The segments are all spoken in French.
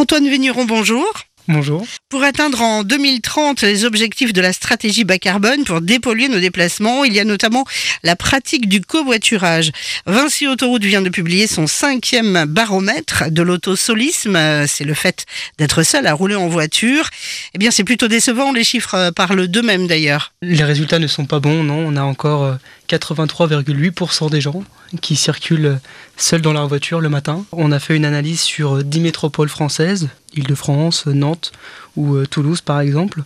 Antoine Vigneron, bonjour. Bonjour. Pour atteindre en 2030 les objectifs de la stratégie bas carbone pour dépolluer nos déplacements, il y a notamment la pratique du covoiturage. Vinci Autoroute vient de publier son cinquième baromètre de l'autosolisme. C'est le fait d'être seul à rouler en voiture. Eh bien, c'est plutôt décevant. Les chiffres parlent d'eux-mêmes d'ailleurs. Les résultats ne sont pas bons, non. On a encore 83,8% euh, des gens qui circulent seuls dans leur voiture le matin. On a fait une analyse sur 10 métropoles françaises, Île-de-France, Nantes ou euh, Toulouse par exemple,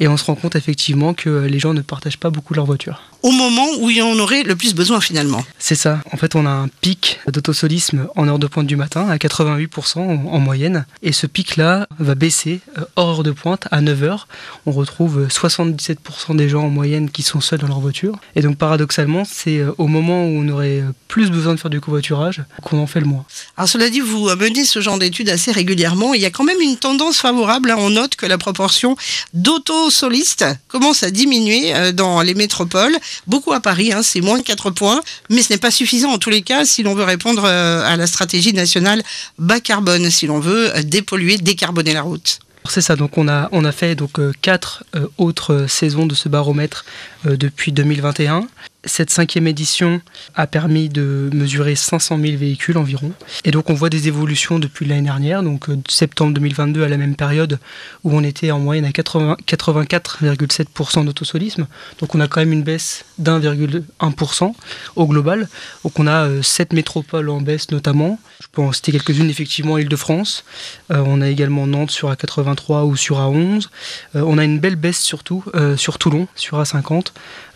et on se rend compte effectivement que les gens ne partagent pas beaucoup leur voiture. Au moment où il en aurait le plus besoin finalement. C'est ça. En fait, on a un pic d'autosolisme en heure de pointe du matin à 88% en moyenne, et ce pic-là va baisser euh, hors heure de pointe à 9h. On retrouve 77% des gens en moyenne qui sont seuls dans leur voiture, et donc paradoxalement, c'est euh, au moment où on aurait plus besoin de faire du covoiturage qu'on en fait le moins. Alors cela dit, vous menez ce genre d'études assez régulièrement. Il y a quand même une tendance favorable. Hein. On note que la proportion d'autosolistes commence à diminuer euh, dans les métropoles. Beaucoup à Paris, hein, c'est moins de 4 points, mais ce n'est pas suffisant. En tous les cas si l'on veut répondre euh, à la stratégie nationale bas carbone, si l'on veut euh, dépolluer, décarboner la route. C'est ça, donc on a, fait donc quatre autres saisons de ce baromètre depuis 2021 cette cinquième édition a permis de mesurer 500 000 véhicules environ. Et donc on voit des évolutions depuis l'année dernière, donc euh, septembre 2022 à la même période où on était en moyenne à 84,7% d'autosolisme. Donc on a quand même une baisse d'1,1% au global. Donc on a 7 euh, métropoles en baisse notamment. Je peux en citer quelques-unes effectivement, Île-de-France. Euh, on a également Nantes sur A83 ou sur A11. on a une belle baisse surtout sur Toulon, sur A50,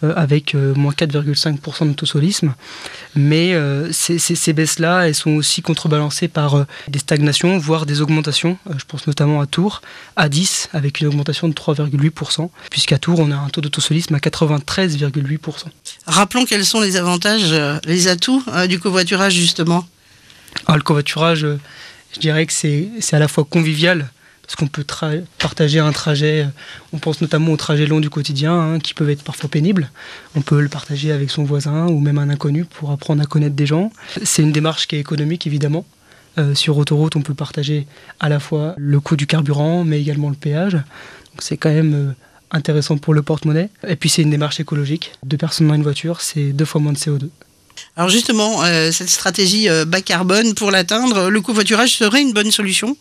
avec moins 4, 5% d'autosolisme. Mais euh, ces, baisses-là, elles sont aussi contrebalancées par euh, des stagnations, voire des augmentations. Euh, je pense notamment à Tours, à 10, avec une augmentation de 3,8%, puisqu'à Tours, on a un taux d'autosolisme à 93,8%. Rappelons quels sont les avantages, les atouts du covoiturage, justement. Ah, le covoiturage, je dirais que c'est à la fois convivial, parce qu'on peut partager un trajet, euh, on pense notamment aux trajets longs du quotidien, hein, qui peuvent être parfois pénibles. On peut le partager avec son voisin ou même un inconnu pour apprendre à connaître des gens. C'est une démarche qui est économique, évidemment. Euh, sur autoroute, on peut partager à la fois le coût du carburant, mais également le péage. Donc c'est quand même euh, intéressant pour le porte-monnaie. Et puis c'est une démarche écologique. Deux personnes dans une voiture, c'est deux fois moins de CO2. Alors justement, cette stratégie bas carbone, pour l'atteindre, le covoiturage serait une bonne solution?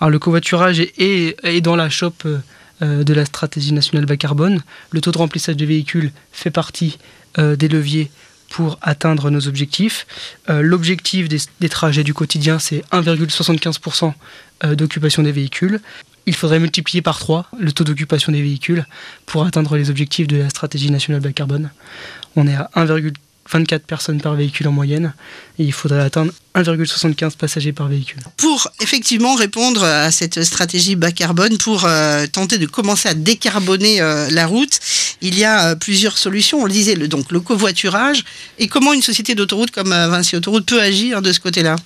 Alors le covoiturage est, dans la chope euh, de la stratégie nationale bas carbone. Le taux de remplissage des véhicules fait partie euh, des leviers pour atteindre nos objectifs. Euh, l'objectif des, trajets du quotidien, c'est 1,75% d'occupation des véhicules. Il faudrait multiplier par 3 le taux d'occupation des véhicules pour atteindre les objectifs de la stratégie nationale bas carbone. On est à 1,3 24 personnes par véhicule en moyenne et il faudrait atteindre 1,75 passagers par véhicule. Pour effectivement répondre à cette stratégie bas carbone, pour euh, tenter de commencer à décarboner euh, la route, il y a euh, plusieurs solutions. On le disait, le, donc le covoiturage et comment une société d'autoroute comme Vinci Autoroute peut agir de ce côté-là?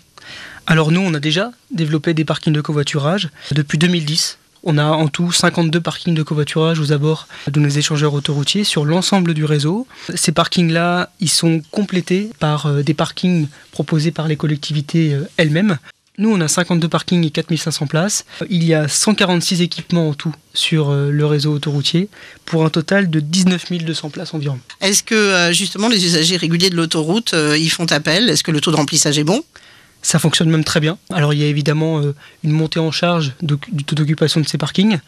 Alors nous, on a déjà développé des parkings de covoiturage depuis 2010. On a en tout 52 parkings de covoiturage aux abords de nos échangeurs autoroutiers sur l'ensemble du réseau. Ces parkings-là, ils sont complétés par euh, des parkings proposés par les collectivités euh, elles-mêmes. Nous, on a 52 parkings et 4500 places. Il y a 146 équipements en tout sur euh, le réseau autoroutier pour un total de 19 200 places environ. Est-ce que justement les usagers réguliers de l'autoroute y font appel? Est-ce que le taux de remplissage est bon? Ça fonctionne même très bien. Alors il y a évidemment euh, une montée en charge du taux d'occupation de ces parkings.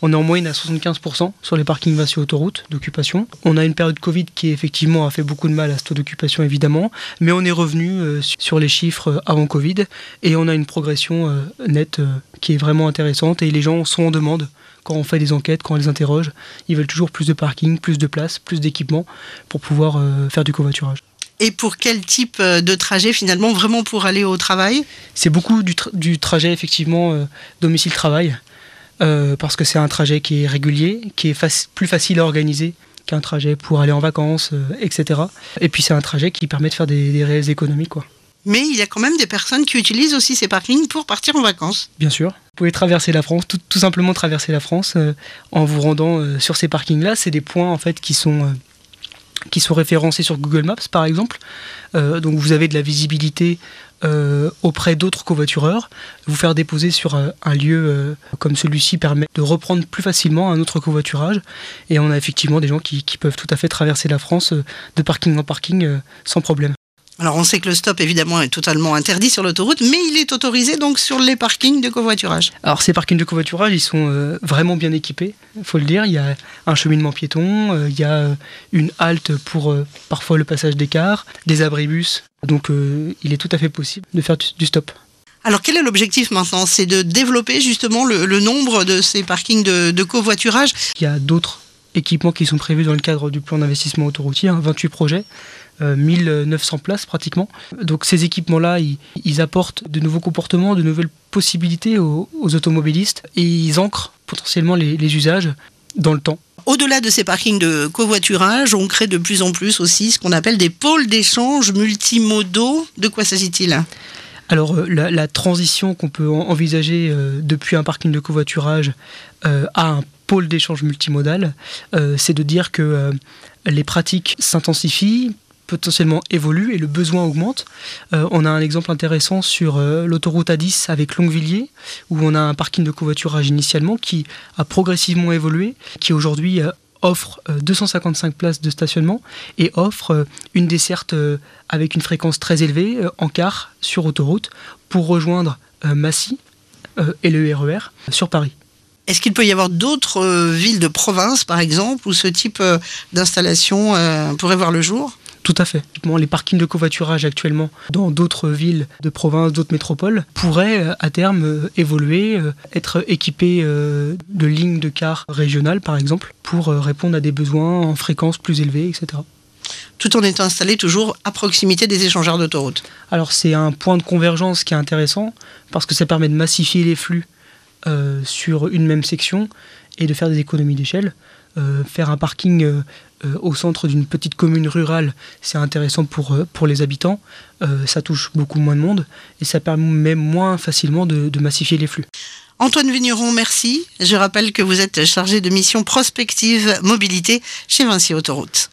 On est en moyenne à 75% sur les parkings Vinci autoroute d'occupation. On a une période Covid qui effectivement a fait beaucoup de mal à ce taux d'occupation évidemment, mais on est revenu euh, sur les chiffres euh, avant Covid et on a une progression nette qui est vraiment intéressante et les gens sont en demande quand on fait des enquêtes, quand on les interroge. Ils veulent toujours plus de parking, plus de place, plus d'équipement pour pouvoir faire du covoiturage. Et pour quel type euh, de trajet finalement, vraiment pour aller au travail? C'est beaucoup du, trajet effectivement euh, domicile-travail, euh, parce que c'est un trajet qui est régulier, qui est plus facile à organiser qu'un trajet pour aller en vacances, etc. Et puis c'est un trajet qui permet de faire des, réelles économies. Quoi. Mais il y a quand même des personnes qui utilisent aussi ces parkings pour partir en vacances. Bien sûr. Vous pouvez traverser la France, tout, tout simplement traverser la France en vous rendant sur ces parkings-là. C'est des points en fait qui sont qui sont référencés sur Google Maps par exemple. Euh, donc vous avez de la visibilité euh, auprès d'autres covoitureurs, vous faire déposer sur euh, un lieu comme celui-ci permet de reprendre plus facilement un autre covoiturage. Et on a effectivement des gens qui peuvent tout à fait traverser la France de parking en parking sans problème. Alors on sait que le stop évidemment est totalement interdit sur l'autoroute, mais il est autorisé donc sur les parkings de covoiturage. Alors ces parkings de covoiturage, ils sont euh, vraiment bien équipés, il faut le dire. Il y a un cheminement piéton, euh, il y a euh, une halte pour parfois le passage des cars, des abribus. Donc il est tout à fait possible de faire du, stop. Alors quel est l'objectif maintenant? C'est de développer justement le, nombre de ces parkings de, de covoiturage? Il y a d'autres équipements qui sont prévus dans le cadre du plan d'investissement autoroutier, 28 hein, projets. 1900 euh, places pratiquement. Donc ces équipements-là, ils, apportent de nouveaux comportements, de nouvelles possibilités aux, automobilistes et ils ancrent potentiellement les, usages dans le temps. Au-delà de ces parkings de covoiturage, on crée de plus en plus aussi ce qu'on appelle des pôles d'échange multimodaux. De quoi s'agit-il? Alors euh, la, transition qu'on peut envisager euh, depuis un parking de covoiturage à un pôle d'échange multimodal, c'est de dire que les pratiques s'intensifient, potentiellement évolue et le besoin augmente. Euh, on a un exemple intéressant sur euh, l'autoroute A10 avec Longuevilliers, où on a un parking de covoiturage initialement qui a progressivement évolué, qui aujourd'hui euh, offre 255 places de stationnement et offre une desserte avec une fréquence très élevée en quart sur autoroute pour rejoindre Massy et le RER e sur Paris. Est-ce qu'il peut y avoir d'autres villes de province, par exemple, où ce type d'installation pourrait voir le jour? Tout à fait. Les parkings de covoiturage actuellement dans d'autres villes de province, d'autres métropoles, pourraient euh, à terme euh, évoluer, euh, être équipés de lignes de car régionales par exemple, pour répondre à des besoins en fréquence plus élevée, etc. Tout en étant installé toujours à proximité des échangeurs d'autoroute. Alors c'est un point de convergence qui est intéressant parce que ça permet de massifier les flux sur une même section et de faire des économies d'échelle. faire un parking euh, au centre d'une petite commune rurale, c'est intéressant pour, euh, les habitants. Euh, ça touche beaucoup moins de monde et ça permet moins facilement de, de massifier les flux. Antoine Vigneron, merci. Je rappelle que vous êtes chargé de mission prospective mobilité chez Vinci Autoroute.